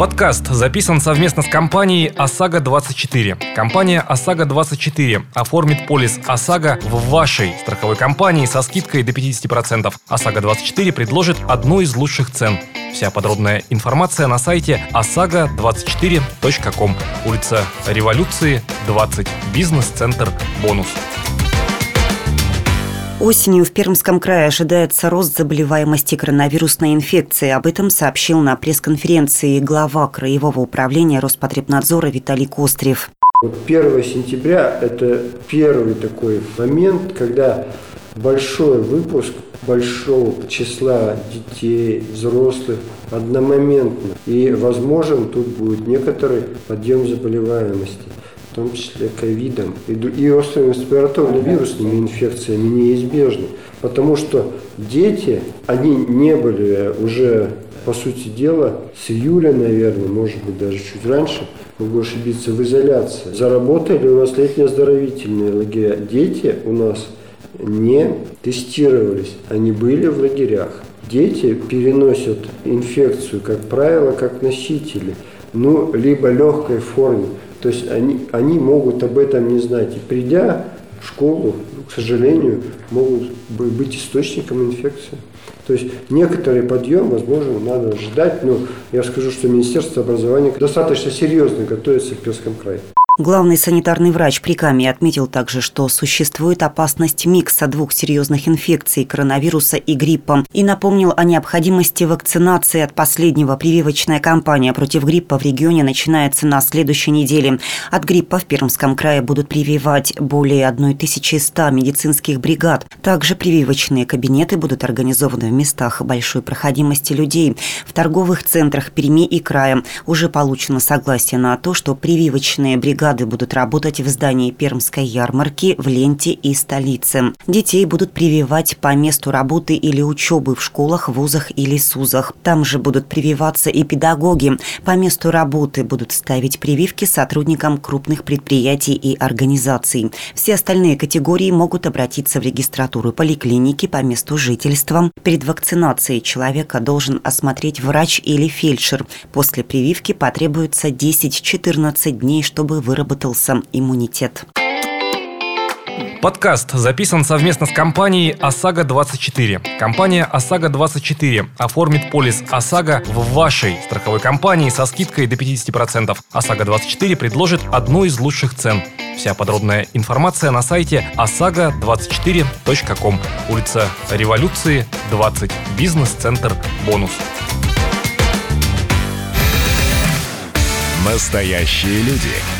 Подкаст записан совместно с компанией ОСАГО-24. Компания ОСАГО-24 оформит полис ОСАГО в вашей страховой компании со скидкой до 50%. ОСАГО-24 предложит одну из лучших цен. Вся подробная информация на сайте osago24.com. Улица Революции, 20. Бизнес-центр «Бонус». Осенью в Пермском крае ожидается рост заболеваемости коронавирусной инфекцией. Об этом сообщил на пресс-конференции глава Краевого управления Роспотребнадзора Виталий Кострев. Вот 1 сентября – это первый такой момент, когда большой выпуск большого числа детей, взрослых одномоментно. И возможен тут будет некоторый подъем заболеваемости в том числе ковидом и, острыми респираторно-вирусными инфекциями неизбежны. Потому что дети, они не были уже, по сути дела, с июля, наверное, может быть, даже чуть раньше, могу ошибиться, в изоляции. Заработали у нас летние-оздоровительные лагеря. Дети у нас не тестировались, они были в лагерях. Дети переносят инфекцию, как правило, как носители, ну, либо легкой форме. То есть они, они могут об этом не знать. И придя в школу, к сожалению, могут быть источником инфекции. То есть некоторый подъем, возможно, надо ждать. Но я скажу, что Министерство образования достаточно серьезно готовится в Перском крае. Главный санитарный врач при Каме отметил также, что существует опасность микса двух серьезных инфекций – коронавируса и гриппа, и напомнил о необходимости вакцинации от последнего. Прививочная кампания против гриппа в регионе начинается на следующей неделе. От гриппа в Пермском крае будут прививать более 1100 медицинских бригад. Также прививочные кабинеты будут организованы в местах большой проходимости людей. В торговых центрах Перми и края уже получено согласие на то, что прививочные бригады бригады будут работать в здании Пермской ярмарки, в Ленте и столице. Детей будут прививать по месту работы или учебы в школах, вузах или СУЗах. Там же будут прививаться и педагоги. По месту работы будут ставить прививки сотрудникам крупных предприятий и организаций. Все остальные категории могут обратиться в регистратуру поликлиники по месту жительства. Перед вакцинацией человека должен осмотреть врач или фельдшер. После прививки потребуется 10-14 дней, чтобы выработать выработался иммунитет. Подкаст записан совместно с компанией ОСАГО-24. Компания ОСАГО-24 оформит полис ОСАГО в вашей страховой компании со скидкой до 50%. ОСАГО-24 предложит одну из лучших цен. Вся подробная информация на сайте osago24.com. Улица Революции, 20. Бизнес-центр «Бонус». Настоящие люди.